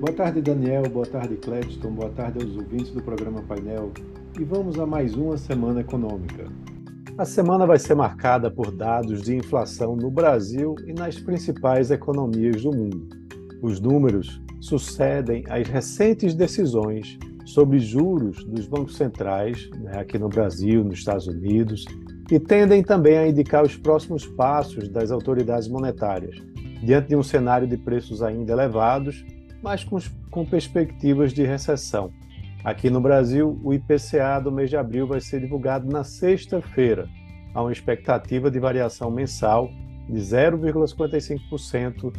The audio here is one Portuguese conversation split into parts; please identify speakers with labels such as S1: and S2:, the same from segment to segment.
S1: Boa tarde, Daniel. Boa tarde, Cledston. Boa tarde aos ouvintes do programa Painel. E vamos a mais uma semana econômica. A semana vai ser marcada por dados de inflação no Brasil e nas principais economias do mundo. Os números sucedem às recentes decisões sobre juros dos bancos centrais, né, aqui no Brasil, nos Estados Unidos, e tendem também a indicar os próximos passos das autoridades monetárias, diante de um cenário de preços ainda elevados, mas com, com perspectivas de recessão. Aqui no Brasil, o IPCA do mês de abril vai ser divulgado na sexta-feira. Há uma expectativa de variação mensal de 0,55%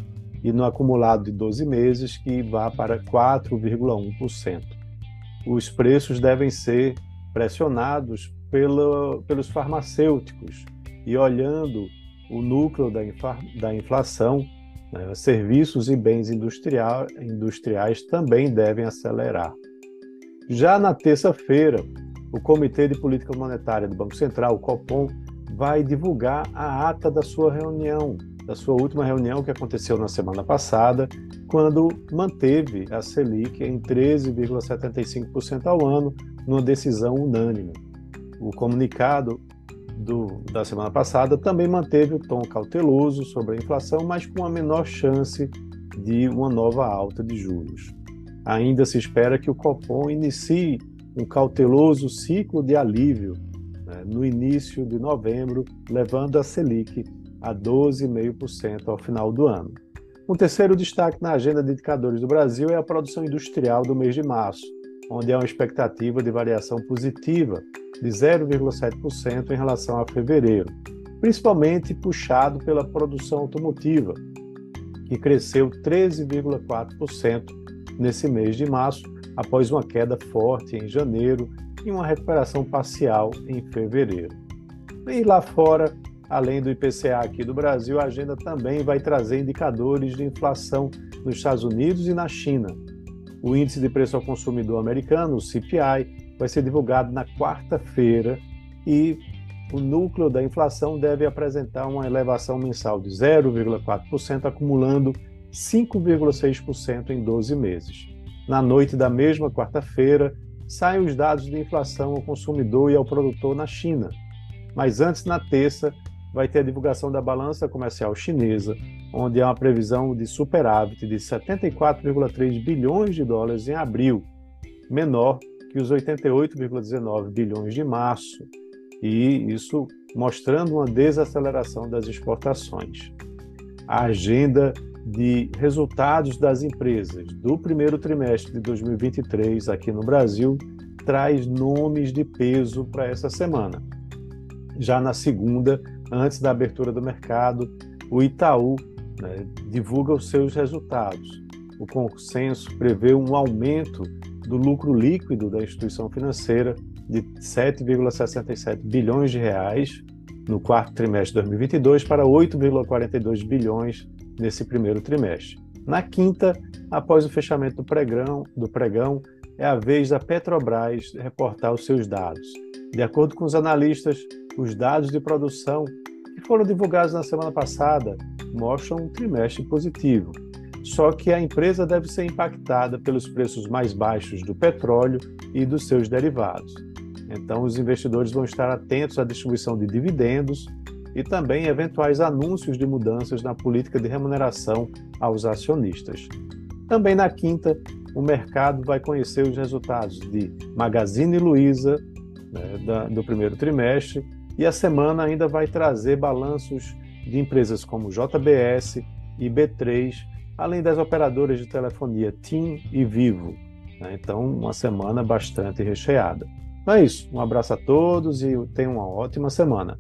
S1: e no acumulado de 12 meses que vá para 4,1%. Os preços devem ser pressionados pelo, pelos farmacêuticos e olhando o núcleo da, da inflação, serviços e bens industriais também devem acelerar. Já na terça-feira, o Comitê de Política Monetária do Banco Central, o Copom, vai divulgar a ata da sua reunião, da sua última reunião que aconteceu na semana passada, quando manteve a Selic em 13,75% ao ano, numa decisão unânime o comunicado do, da semana passada também manteve o tom cauteloso sobre a inflação, mas com a menor chance de uma nova alta de juros. Ainda se espera que o Copom inicie um cauteloso ciclo de alívio né, no início de novembro, levando a Selic a 12,5% ao final do ano. Um terceiro destaque na agenda de indicadores do Brasil é a produção industrial do mês de março, onde há uma expectativa de variação positiva de 0,7% em relação a fevereiro, principalmente puxado pela produção automotiva, que cresceu 13,4% nesse mês de março, após uma queda forte em janeiro e uma recuperação parcial em fevereiro. E lá fora, além do IPCA aqui do Brasil, a agenda também vai trazer indicadores de inflação nos Estados Unidos e na China, o Índice de Preço ao Consumidor Americano, o CPI, vai ser divulgado na quarta-feira e o núcleo da inflação deve apresentar uma elevação mensal de 0,4%, acumulando 5,6% em 12 meses. Na noite da mesma quarta-feira, saem os dados de inflação ao consumidor e ao produtor na China. Mas antes, na terça, vai ter a divulgação da balança comercial chinesa, onde há uma previsão de superávit de 74,3 bilhões de dólares em abril, menor que os 88,19 bilhões de março, e isso mostrando uma desaceleração das exportações. A agenda de resultados das empresas do primeiro trimestre de 2023 aqui no Brasil traz nomes de peso para essa semana. Já na segunda, antes da abertura do mercado, o Itaú né, divulga os seus resultados. O consenso prevê um aumento do lucro líquido da instituição financeira de 7,67 bilhões de reais no quarto trimestre de 2022 para 8,42 bilhões nesse primeiro trimestre. Na quinta, após o fechamento do pregão, do pregão, é a vez da Petrobras reportar os seus dados. De acordo com os analistas, os dados de produção que foram divulgados na semana passada mostram um trimestre positivo. Só que a empresa deve ser impactada pelos preços mais baixos do petróleo e dos seus derivados. Então, os investidores vão estar atentos à distribuição de dividendos e também eventuais anúncios de mudanças na política de remuneração aos acionistas. Também na quinta, o mercado vai conhecer os resultados de Magazine Luiza né, da, do primeiro trimestre e a semana ainda vai trazer balanços de empresas como JBS e B3, além das operadoras de telefonia TIM e Vivo. Né? Então, uma semana bastante recheada. Então é isso. Um abraço a todos e tenham uma ótima semana.